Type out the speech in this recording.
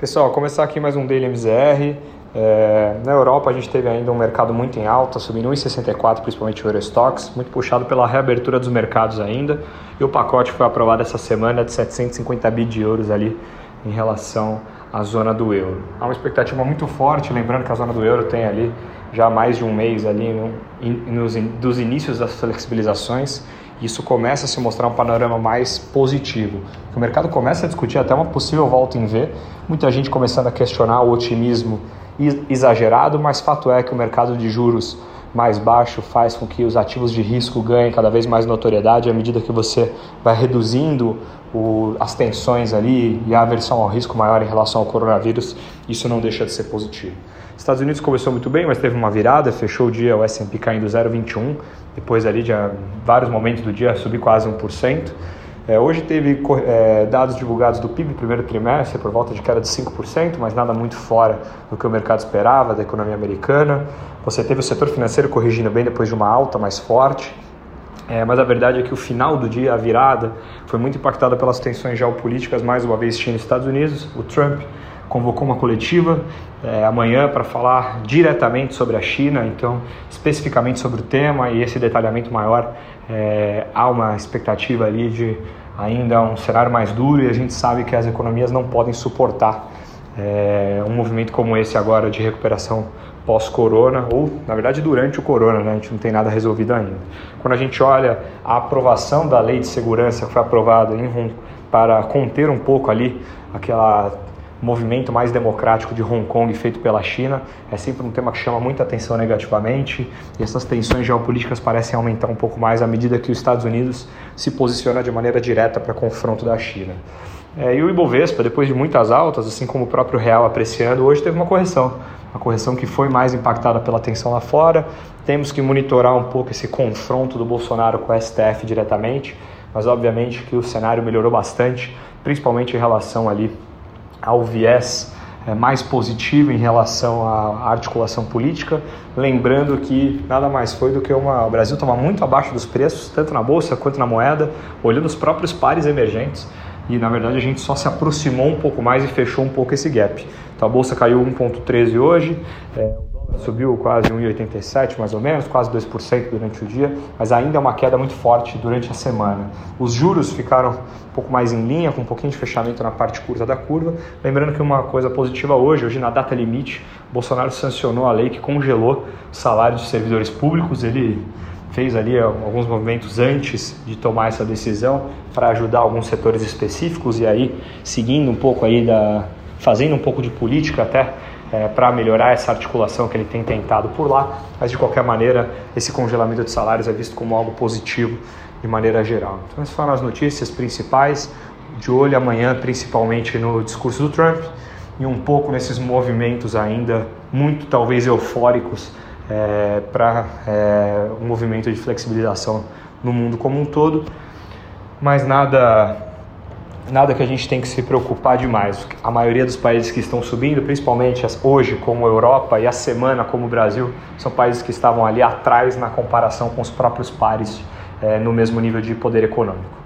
Pessoal, começar aqui mais um Daily MZR. É, na Europa a gente teve ainda um mercado muito em alta, subindo 1,64, principalmente o Eurostox, muito puxado pela reabertura dos mercados ainda. E o pacote foi aprovado essa semana de 750 bi de euros ali em relação à zona do euro. Há uma expectativa muito forte, lembrando que a zona do euro tem ali já mais de um mês ali no, in, nos, dos inícios das flexibilizações isso começa a se mostrar um panorama mais positivo. O mercado começa a discutir até uma possível volta em V, muita gente começando a questionar o otimismo exagerado, mas fato é que o mercado de juros mais baixo faz com que os ativos de risco ganhem cada vez mais notoriedade à medida que você vai reduzindo o, as tensões ali e a aversão ao risco maior em relação ao coronavírus, isso não deixa de ser positivo. Estados Unidos começou muito bem, mas teve uma virada, fechou o dia o S&P caindo 0,21, depois ali de vários momentos do dia subir quase 1%. É, hoje teve é, dados divulgados do PIB primeiro trimestre por volta de queda de 5%, mas nada muito fora do que o mercado esperava da economia americana. Você teve o setor financeiro corrigindo bem depois de uma alta mais forte. É, mas a verdade é que o final do dia, a virada, foi muito impactada pelas tensões geopolíticas, mais uma vez China e Estados Unidos. O Trump convocou uma coletiva é, amanhã para falar diretamente sobre a China, então especificamente sobre o tema e esse detalhamento maior. É, há uma expectativa ali de ainda um cenário mais duro e a gente sabe que as economias não podem suportar é, um movimento como esse agora de recuperação pós-corona, ou na verdade durante o corona, né? a gente não tem nada resolvido ainda. Quando a gente olha a aprovação da lei de segurança que foi aprovada em, para conter um pouco ali aquela movimento mais democrático de Hong Kong feito pela China. É sempre um tema que chama muita atenção negativamente e essas tensões geopolíticas parecem aumentar um pouco mais à medida que os Estados Unidos se posiciona de maneira direta para confronto da China. É, e o Ibovespa, depois de muitas altas, assim como o próprio real apreciando, hoje teve uma correção. Uma correção que foi mais impactada pela tensão lá fora. Temos que monitorar um pouco esse confronto do Bolsonaro com o STF diretamente, mas obviamente que o cenário melhorou bastante, principalmente em relação ali ao viés é, mais positivo em relação à articulação política, lembrando que nada mais foi do que uma, o Brasil estava muito abaixo dos preços, tanto na bolsa quanto na moeda, olhando os próprios pares emergentes, e na verdade a gente só se aproximou um pouco mais e fechou um pouco esse gap. Então a bolsa caiu 1,13 hoje, é, subiu quase 1,87 mais ou menos, quase 2% durante o dia, mas ainda é uma queda muito forte durante a semana. Os juros ficaram um pouco mais em linha, com um pouquinho de fechamento na parte curta da curva. Lembrando que uma coisa positiva hoje, hoje na data limite, Bolsonaro sancionou a lei que congelou salários de servidores públicos. Ele fez ali alguns movimentos antes de tomar essa decisão para ajudar alguns setores específicos e aí seguindo um pouco aí da fazendo um pouco de política até é, para melhorar essa articulação que ele tem tentado por lá, mas de qualquer maneira esse congelamento de salários é visto como algo positivo de maneira geral. Então essas foram as notícias principais, de olho amanhã principalmente no discurso do Trump. E um pouco nesses movimentos ainda muito talvez eufóricos é, para é, um movimento de flexibilização no mundo como um todo, mas nada nada que a gente tem que se preocupar demais. A maioria dos países que estão subindo, principalmente hoje, como a Europa, e a semana, como o Brasil, são países que estavam ali atrás na comparação com os próprios pares é, no mesmo nível de poder econômico.